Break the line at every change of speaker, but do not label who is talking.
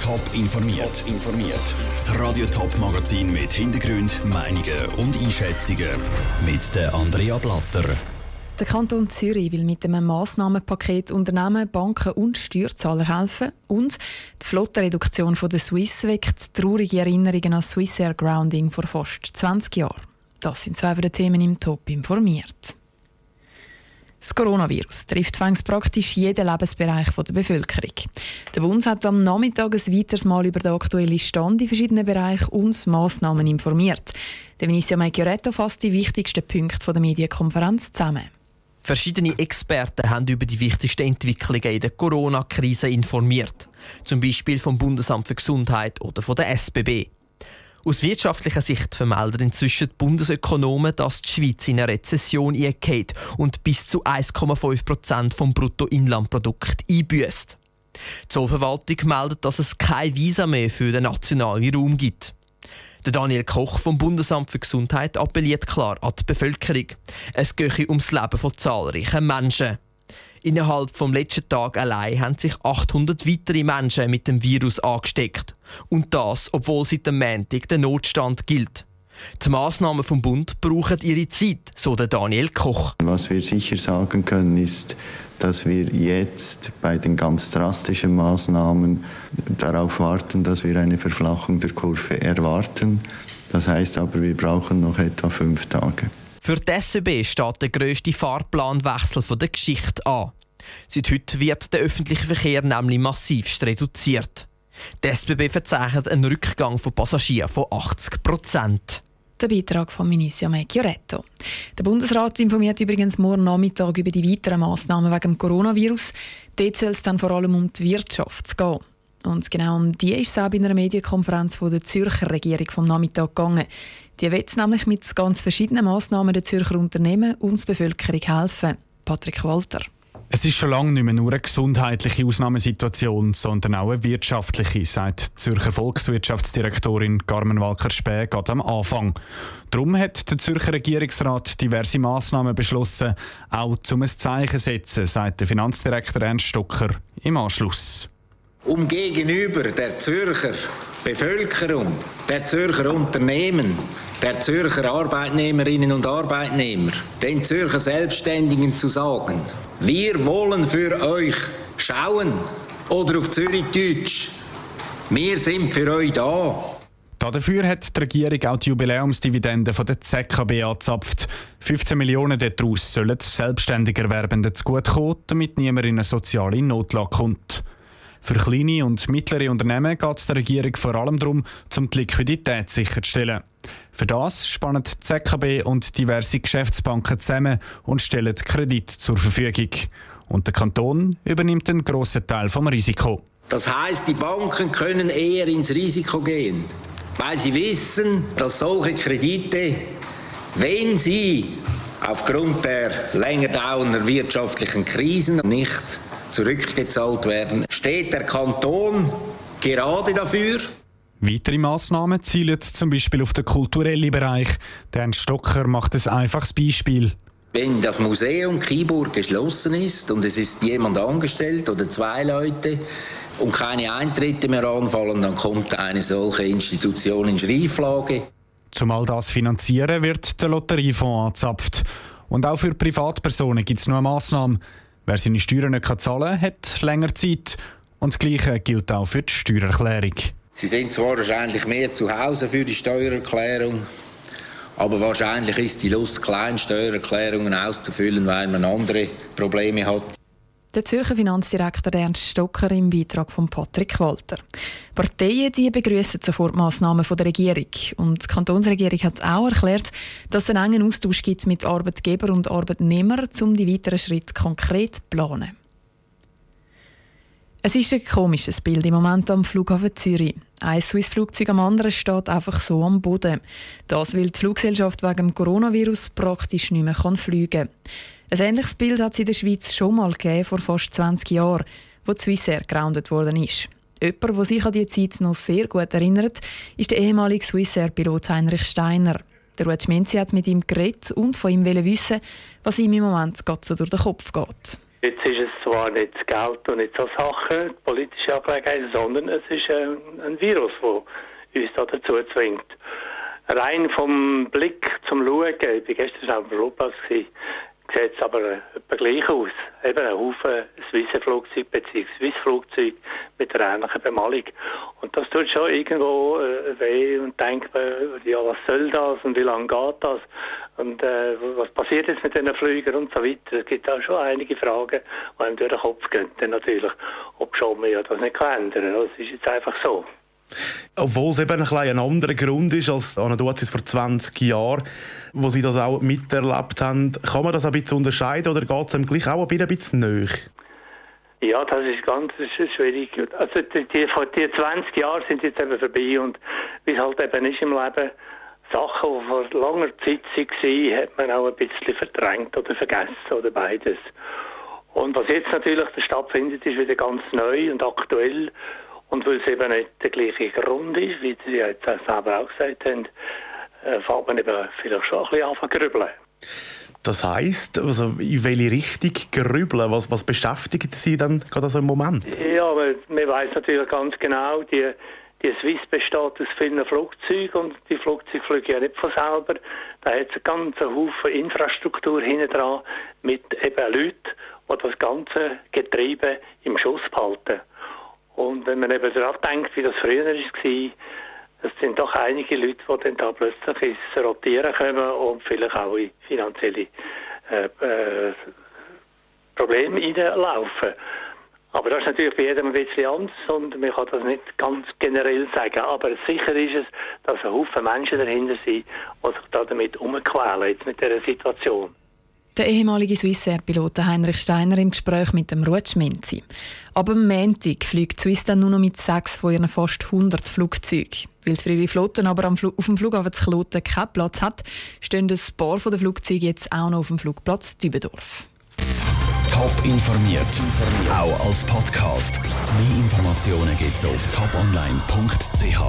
Top informiert. informiert. Das Radio Top Magazin mit Hintergrund, Meinungen und Einschätzungen mit der Andrea Blatter.
Der Kanton Zürich will mit einem Massnahmenpaket Unternehmen, Banken und Steuerzahler helfen und die Flottenreduktion von der Swiss weckt traurige Erinnerungen an Swissair Grounding vor fast 20 Jahren. Das sind zwei von den Themen im Top informiert. Das Coronavirus trifft fängs praktisch jeden Lebensbereich der Bevölkerung. Der Bund hat am Nachmittag ein weiteres Mal über den aktuellen Stand in verschiedenen Bereichen und Massnahmen informiert. Der Vinicio Maggioretto fasst die wichtigsten Punkte der Medienkonferenz zusammen.
Verschiedene Experten haben über die wichtigsten Entwicklungen in der Corona-Krise informiert. Zum Beispiel vom Bundesamt für Gesundheit oder von der SBB. Aus wirtschaftlicher Sicht vermelden inzwischen die Bundesökonomen, dass die Schweiz in eine Rezession eingeht und bis zu 1,5 Prozent vom Bruttoinlandprodukt einbüßt. Die Zollverwaltung meldet, dass es kein Visa mehr für den nationalen Raum gibt. Der Daniel Koch vom Bundesamt für Gesundheit appelliert klar an die Bevölkerung. Es gehe ums Leben von zahlreichen Menschen. Innerhalb vom letzten Tag allein haben sich 800 weitere Menschen mit dem Virus angesteckt. Und das, obwohl seit dem Montag der Notstand gilt. Die Massnahmen vom Bund brauchen ihre Zeit, so der Daniel Koch.
Was wir sicher sagen können, ist, dass wir jetzt bei den ganz drastischen Maßnahmen darauf warten, dass wir eine Verflachung der Kurve erwarten. Das heißt aber, wir brauchen noch etwa fünf Tage.
Für die SEB steht der grösste Fahrplanwechsel der Geschichte an. Seit heute wird der öffentliche Verkehr nämlich massiv reduziert. Die SBB verzeichnet einen Rückgang von Passagieren von 80 Prozent.
Der Beitrag von Minicia Mecchioretto. Der Bundesrat informiert übrigens morgen Nachmittag über die weiteren Massnahmen wegen dem Coronavirus. Dort soll es dann vor allem um die Wirtschaft gehen. Und genau um die ist es auch bei einer Medienkonferenz von der Zürcher Regierung vom Nachmittag gegangen. Die will nämlich mit ganz verschiedenen Massnahmen der Zürcher Unternehmen und der Bevölkerung helfen. Patrick Walter.
Es ist schon lange nicht mehr nur eine gesundheitliche Ausnahmesituation, sondern auch eine wirtschaftliche, sagt die Zürcher Volkswirtschaftsdirektorin Carmen Walker-Späh gerade am Anfang. Darum hat der Zürcher Regierungsrat diverse Massnahmen beschlossen, auch zum ein Zeichen setzen, sagt der Finanzdirektor Ernst Stocker im Anschluss
um gegenüber der Zürcher Bevölkerung, der Zürcher Unternehmen, der Zürcher Arbeitnehmerinnen und Arbeitnehmer, den Zürcher Selbstständigen zu sagen, wir wollen für euch schauen oder auf Zürich Deutsch, wir sind für euch da.
Dafür hat die Regierung auch die Jubiläumsdividende von der ZKB angezapft. 15 Millionen daraus sollen selbstständig Erwerbenden zugutekommen, damit niemand in eine soziale Notlage kommt. Für kleine und mittlere Unternehmen geht es der Regierung vor allem darum, um die Liquidität sicherzustellen. Für das spannen die ZKB und diverse Geschäftsbanken zusammen und stellen Kredit zur Verfügung. Und der Kanton übernimmt einen grossen Teil vom Risiko.
Das heißt, die Banken können eher ins Risiko gehen, weil sie wissen, dass solche Kredite, wenn sie aufgrund der länger dauernden wirtschaftlichen Krisen nicht zurückgezahlt werden. Steht der Kanton gerade dafür?
Weitere Massnahmen zielen zum Beispiel auf den kulturellen Bereich. Der Stocker macht ein einfaches Beispiel.
Wenn das Museum Kiburg geschlossen ist und es ist jemand angestellt oder zwei Leute und keine Eintritte mehr anfallen, dann kommt eine solche Institution in Schrieflage.
Zum all das finanzieren wird der Lotteriefonds angezapft. Und auch für Privatpersonen gibt es noch eine Massnahme. Wer seine Steuern nicht zahlen kann, hat länger Zeit. Und das Gleiche gilt auch für die Steuererklärung.
Sie sind zwar wahrscheinlich mehr zu Hause für die Steuererklärung, aber wahrscheinlich ist die Lust klein, Steuererklärungen auszufüllen, weil man andere Probleme hat.
Der Zürcher Finanzdirektor Ernst Stocker im Beitrag von Patrick Walter. Parteien die begrüßen sofort Massnahmen von der Regierung und die Kantonsregierung hat auch erklärt, dass es einen engen Austausch gibt mit Arbeitgeber und Arbeitnehmern, um die weiteren Schritte konkret zu planen. Es ist ein komisches Bild im Moment am Flughafen Zürich. Ein Swiss-Flugzeug am anderen steht einfach so am Boden. Das, weil die Fluggesellschaft wegen dem Coronavirus praktisch nicht mehr fliegen kann. Ein ähnliches Bild hat es in der Schweiz schon mal gegeben, vor fast 20 Jahren, wo die Swissair gegroundet worden ist. Jemand, der sich an diese Zeit noch sehr gut erinnert, ist der ehemalige Swissair-Pilot Heinrich Steiner. Der Ruud Schminzi hat mit ihm geredet und von ihm wissen, was ihm im Moment so durch den Kopf geht.
Jetzt ist es zwar nicht das Geld und nicht so Sachen, politische Angelegenheiten, sondern es ist ein, ein Virus, das uns da dazu zwingt. Rein vom Blick zum Schauen, ich war gestern dem Flugplatz, sieht es aber gleich aus. Eben ein Haufen Swiss-Flugzeug bzw. Swiss-Flugzeug mit einer ähnlichen Bemalung. Und das tut schon irgendwo äh, weh und denkt man, ja, was soll das und wie lange geht das? Und äh, was passiert jetzt mit diesen Flügern und so weiter? Es gibt auch schon einige Fragen, die einem durch den Kopf gehen. Natürlich, ob schon man ja das nicht ändern kann. Das ist jetzt einfach so.
Obwohl es eben ein, ein anderer Grund ist als an vor 20 Jahren, wo Sie das auch miterlebt haben. Kann man das ein bisschen unterscheiden oder geht es ihm gleich auch ein bisschen näher?
Ja, das ist ganz schwierig. Also die, die, die 20 Jahre sind jetzt eben vorbei und wie es halt eben ist im Leben, Sachen, die vor langer Zeit waren, hat man auch ein bisschen verdrängt oder vergessen oder beides. Und was jetzt natürlich stattfindet, ist wieder ganz neu und aktuell und weil es eben nicht der gleiche Grund ist, wie Sie jetzt selber auch gesagt haben, äh, fängt man eben vielleicht schon ein bisschen an zu grübeln.
Das heisst, also in welche Richtung grübeln? Was, was beschäftigt Sie dann gerade so im Moment?
Ja, aber man weiß natürlich ganz genau, die, die Swiss besteht aus vielen Flugzeugen und die Flugzeuge fliegen ja nicht von selber. Da hat es einen ganzen Haufen Infrastruktur hinten dran mit eben Leuten, die das ganze Getriebe im Schuss behalten. Und wenn man eben daran denkt, wie das früher war, es sind doch einige Leute, die dann da plötzlich ins Rotieren kommen und vielleicht auch in finanzielle äh, äh, Probleme reinlaufen. Aber das ist natürlich bei jedem ein bisschen anders und man kann das nicht ganz generell sagen. Aber sicher ist es, dass ein Haufen Menschen dahinter sind, die sich damit umquälen, jetzt mit dieser Situation.
Der ehemalige Swissair-Pilot Heinrich Steiner im Gespräch mit dem Ruth Schminzi. Aber am Montag fliegt Swiss dann nur noch mit sechs von ihren fast 100 Flugzeugen. Weil für ihre Flotten aber auf dem Flughafen zu Kloten keinen Platz hat, stehen ein paar der Flugzeuge jetzt auch noch auf dem Flugplatz Dübendorf.
Top informiert, auch als Podcast. Mehr Informationen gibt es auf toponline.ch.